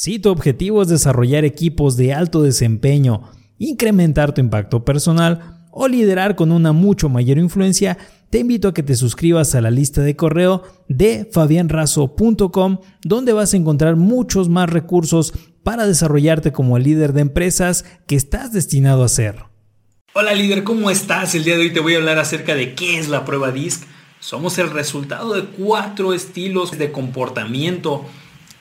Si tu objetivo es desarrollar equipos de alto desempeño, incrementar tu impacto personal o liderar con una mucho mayor influencia, te invito a que te suscribas a la lista de correo de fabianrazo.com donde vas a encontrar muchos más recursos para desarrollarte como el líder de empresas que estás destinado a ser. Hola líder, ¿cómo estás? El día de hoy te voy a hablar acerca de qué es la prueba DISC. Somos el resultado de cuatro estilos de comportamiento.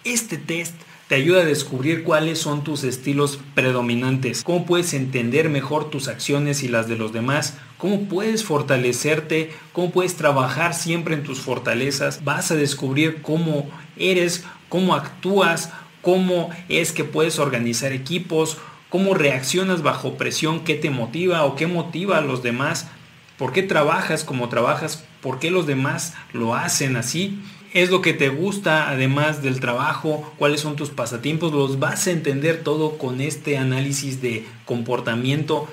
Este test te ayuda a descubrir cuáles son tus estilos predominantes, cómo puedes entender mejor tus acciones y las de los demás, cómo puedes fortalecerte, cómo puedes trabajar siempre en tus fortalezas, vas a descubrir cómo eres, cómo actúas, cómo es que puedes organizar equipos, cómo reaccionas bajo presión, qué te motiva o qué motiva a los demás, por qué trabajas como trabajas, por qué los demás lo hacen así es lo que te gusta además del trabajo, cuáles son tus pasatiempos, los vas a entender todo con este análisis de comportamiento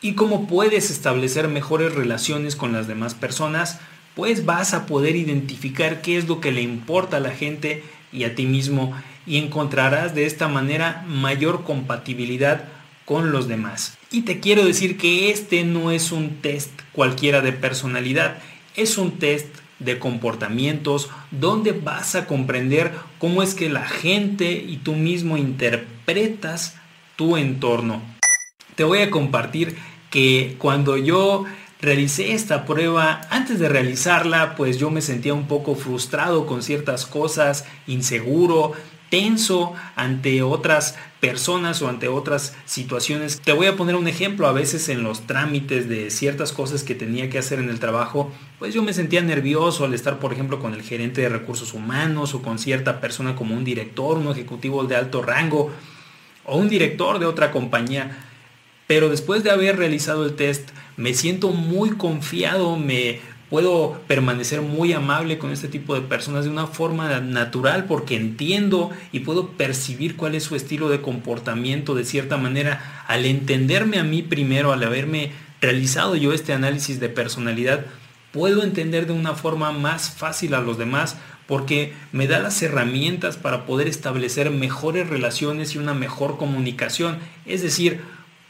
y cómo puedes establecer mejores relaciones con las demás personas, pues vas a poder identificar qué es lo que le importa a la gente y a ti mismo y encontrarás de esta manera mayor compatibilidad con los demás. Y te quiero decir que este no es un test cualquiera de personalidad, es un test de comportamientos, donde vas a comprender cómo es que la gente y tú mismo interpretas tu entorno. Te voy a compartir que cuando yo realicé esta prueba, antes de realizarla, pues yo me sentía un poco frustrado con ciertas cosas, inseguro, tenso ante otras personas o ante otras situaciones. Te voy a poner un ejemplo, a veces en los trámites de ciertas cosas que tenía que hacer en el trabajo, pues yo me sentía nervioso al estar, por ejemplo, con el gerente de recursos humanos o con cierta persona como un director, un ejecutivo de alto rango o un director de otra compañía. Pero después de haber realizado el test, me siento muy confiado, me puedo permanecer muy amable con este tipo de personas de una forma natural porque entiendo y puedo percibir cuál es su estilo de comportamiento de cierta manera al entenderme a mí primero, al haberme realizado yo este análisis de personalidad, puedo entender de una forma más fácil a los demás porque me da las herramientas para poder establecer mejores relaciones y una mejor comunicación. Es decir,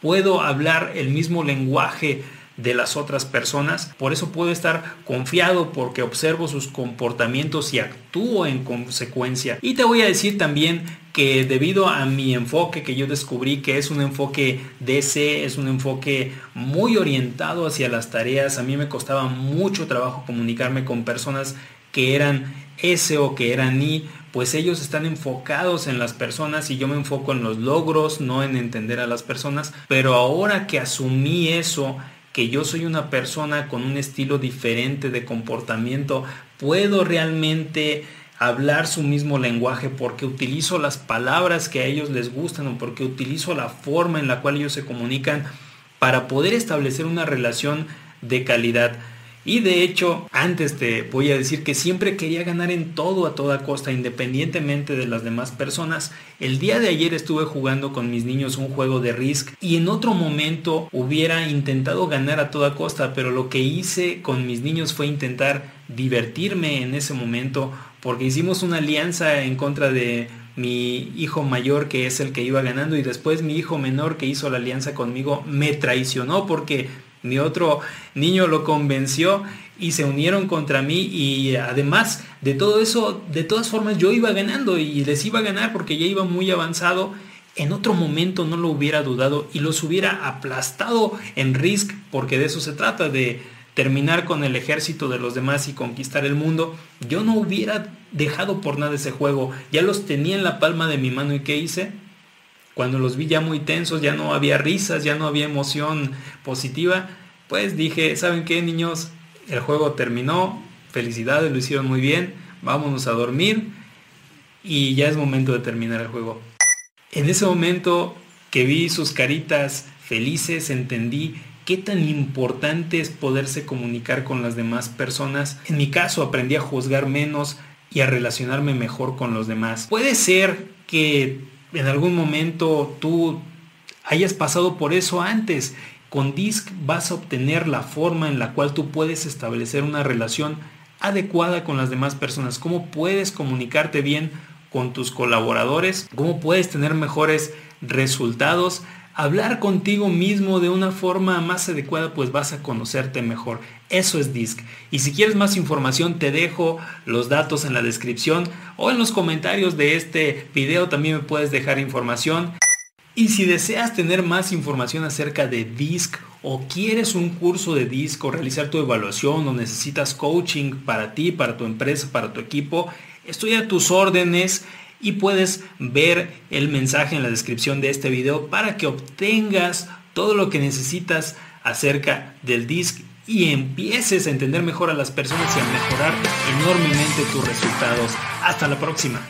puedo hablar el mismo lenguaje de las otras personas. Por eso puedo estar confiado porque observo sus comportamientos y actúo en consecuencia. Y te voy a decir también que debido a mi enfoque que yo descubrí que es un enfoque DC, es un enfoque muy orientado hacia las tareas, a mí me costaba mucho trabajo comunicarme con personas que eran S o que eran I, pues ellos están enfocados en las personas y yo me enfoco en los logros, no en entender a las personas. Pero ahora que asumí eso, que yo soy una persona con un estilo diferente de comportamiento, puedo realmente hablar su mismo lenguaje porque utilizo las palabras que a ellos les gustan o porque utilizo la forma en la cual ellos se comunican para poder establecer una relación de calidad. Y de hecho, antes te voy a decir que siempre quería ganar en todo a toda costa, independientemente de las demás personas. El día de ayer estuve jugando con mis niños un juego de Risk y en otro momento hubiera intentado ganar a toda costa, pero lo que hice con mis niños fue intentar divertirme en ese momento porque hicimos una alianza en contra de mi hijo mayor que es el que iba ganando y después mi hijo menor que hizo la alianza conmigo me traicionó porque mi otro niño lo convenció y se unieron contra mí y además de todo eso, de todas formas yo iba ganando y les iba a ganar porque ya iba muy avanzado. En otro momento no lo hubiera dudado y los hubiera aplastado en Risk porque de eso se trata, de terminar con el ejército de los demás y conquistar el mundo. Yo no hubiera dejado por nada ese juego. Ya los tenía en la palma de mi mano y ¿qué hice? Cuando los vi ya muy tensos, ya no había risas, ya no había emoción positiva, pues dije, ¿saben qué niños? El juego terminó, felicidades, lo hicieron muy bien, vámonos a dormir y ya es momento de terminar el juego. En ese momento que vi sus caritas felices, entendí qué tan importante es poderse comunicar con las demás personas. En mi caso aprendí a juzgar menos y a relacionarme mejor con los demás. Puede ser que en algún momento tú hayas pasado por eso antes. Con DISC vas a obtener la forma en la cual tú puedes establecer una relación adecuada con las demás personas, cómo puedes comunicarte bien con tus colaboradores, cómo puedes tener mejores resultados hablar contigo mismo de una forma más adecuada, pues vas a conocerte mejor. Eso es DISC. Y si quieres más información, te dejo los datos en la descripción o en los comentarios de este video también me puedes dejar información. Y si deseas tener más información acerca de DISC o quieres un curso de DISC o realizar tu evaluación o necesitas coaching para ti, para tu empresa, para tu equipo, estoy a tus órdenes y puedes ver el mensaje en la descripción de este video para que obtengas todo lo que necesitas acerca del disc y empieces a entender mejor a las personas y a mejorar enormemente tus resultados. Hasta la próxima.